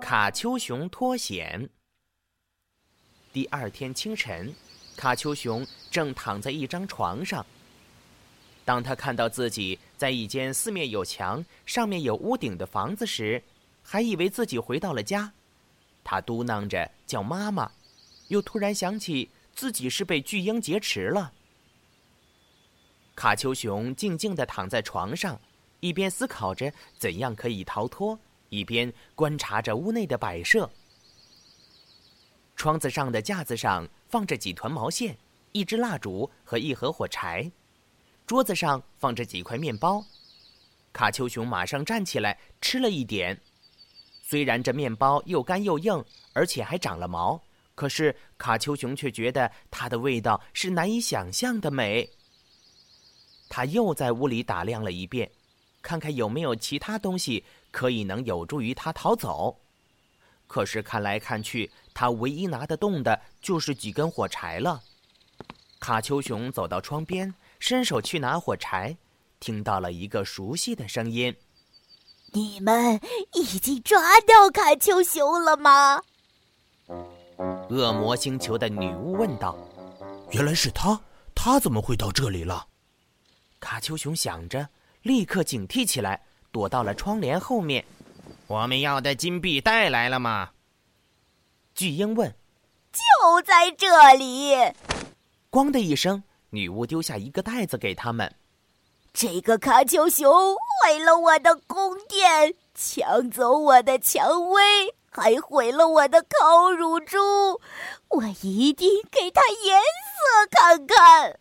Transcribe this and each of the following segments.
卡丘熊脱险。第二天清晨，卡丘熊正躺在一张床上。当他看到自己在一间四面有墙、上面有屋顶的房子时，还以为自己回到了家。他嘟囔着叫妈妈，又突然想起自己是被巨婴劫持了。卡丘熊静静地躺在床上，一边思考着怎样可以逃脱。一边观察着屋内的摆设，窗子上的架子上放着几团毛线、一支蜡烛和一盒火柴，桌子上放着几块面包。卡丘熊马上站起来吃了一点，虽然这面包又干又硬，而且还长了毛，可是卡丘熊却觉得它的味道是难以想象的美。他又在屋里打量了一遍，看看有没有其他东西。可以能有助于他逃走，可是看来看去，他唯一拿得动的就是几根火柴了。卡丘熊走到窗边，伸手去拿火柴，听到了一个熟悉的声音：“你们已经抓到卡丘熊了吗？”恶魔星球的女巫问道。“原来是他，他怎么会到这里了？”卡丘熊想着，立刻警惕起来。躲到了窗帘后面。我们要的金币带来了吗？巨鹰问。就在这里。咣的一声，女巫丢下一个袋子给他们。这个卡丘熊毁了我的宫殿，抢走我的蔷薇，还毁了我的烤乳猪。我一定给他颜色看看。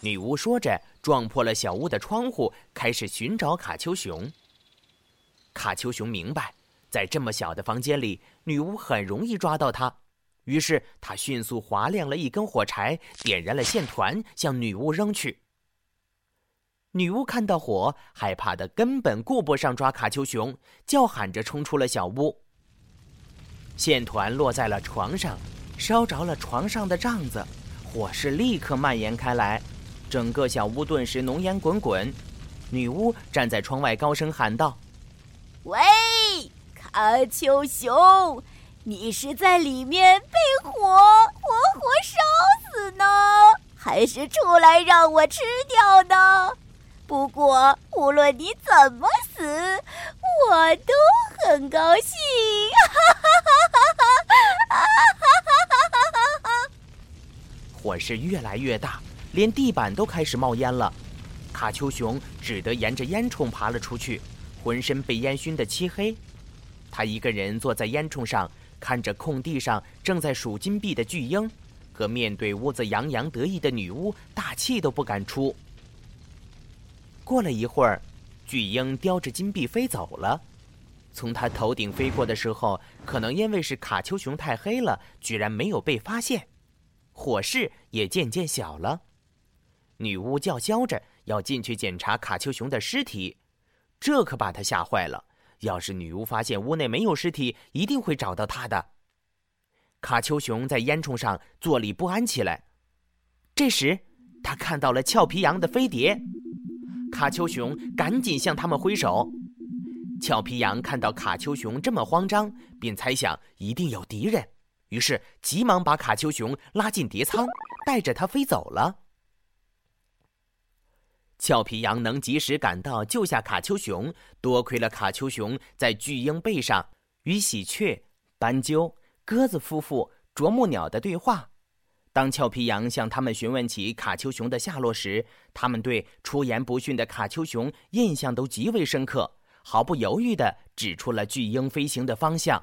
女巫说着。撞破了小屋的窗户，开始寻找卡丘熊。卡丘熊明白，在这么小的房间里，女巫很容易抓到它。于是他迅速划亮了一根火柴，点燃了线团，向女巫扔去。女巫看到火，害怕的根本顾不上抓卡丘熊，叫喊着冲出了小屋。线团落在了床上，烧着了床上的帐子，火势立刻蔓延开来。整个小屋顿时浓烟滚滚，女巫站在窗外高声喊道：“喂，卡丘熊，你是在里面被火活活烧死呢，还是出来让我吃掉呢？不过无论你怎么死，我都很高兴。”哈哈哈哈哈哈！火势越来越大。连地板都开始冒烟了，卡丘熊只得沿着烟囱爬了出去，浑身被烟熏得漆黑。他一个人坐在烟囱上，看着空地上正在数金币的巨鹰，和面对屋子洋洋得意的女巫，大气都不敢出。过了一会儿，巨鹰叼着金币飞走了。从他头顶飞过的时候，可能因为是卡丘熊太黑了，居然没有被发现，火势也渐渐小了。女巫叫嚣着要进去检查卡丘熊的尸体，这可把他吓坏了。要是女巫发现屋内没有尸体，一定会找到他的。卡丘熊在烟囱上坐立不安起来。这时，他看到了俏皮羊的飞碟，卡丘熊赶紧向他们挥手。俏皮羊看到卡丘熊这么慌张，便猜想一定有敌人，于是急忙把卡丘熊拉进碟舱，带着它飞走了。俏皮羊能及时赶到救下卡丘熊，多亏了卡丘熊在巨鹰背上与喜鹊、斑鸠、鸽子夫妇、啄木鸟的对话。当俏皮羊向他们询问起卡丘熊的下落时，他们对出言不逊的卡丘熊印象都极为深刻，毫不犹豫地指出了巨鹰飞行的方向。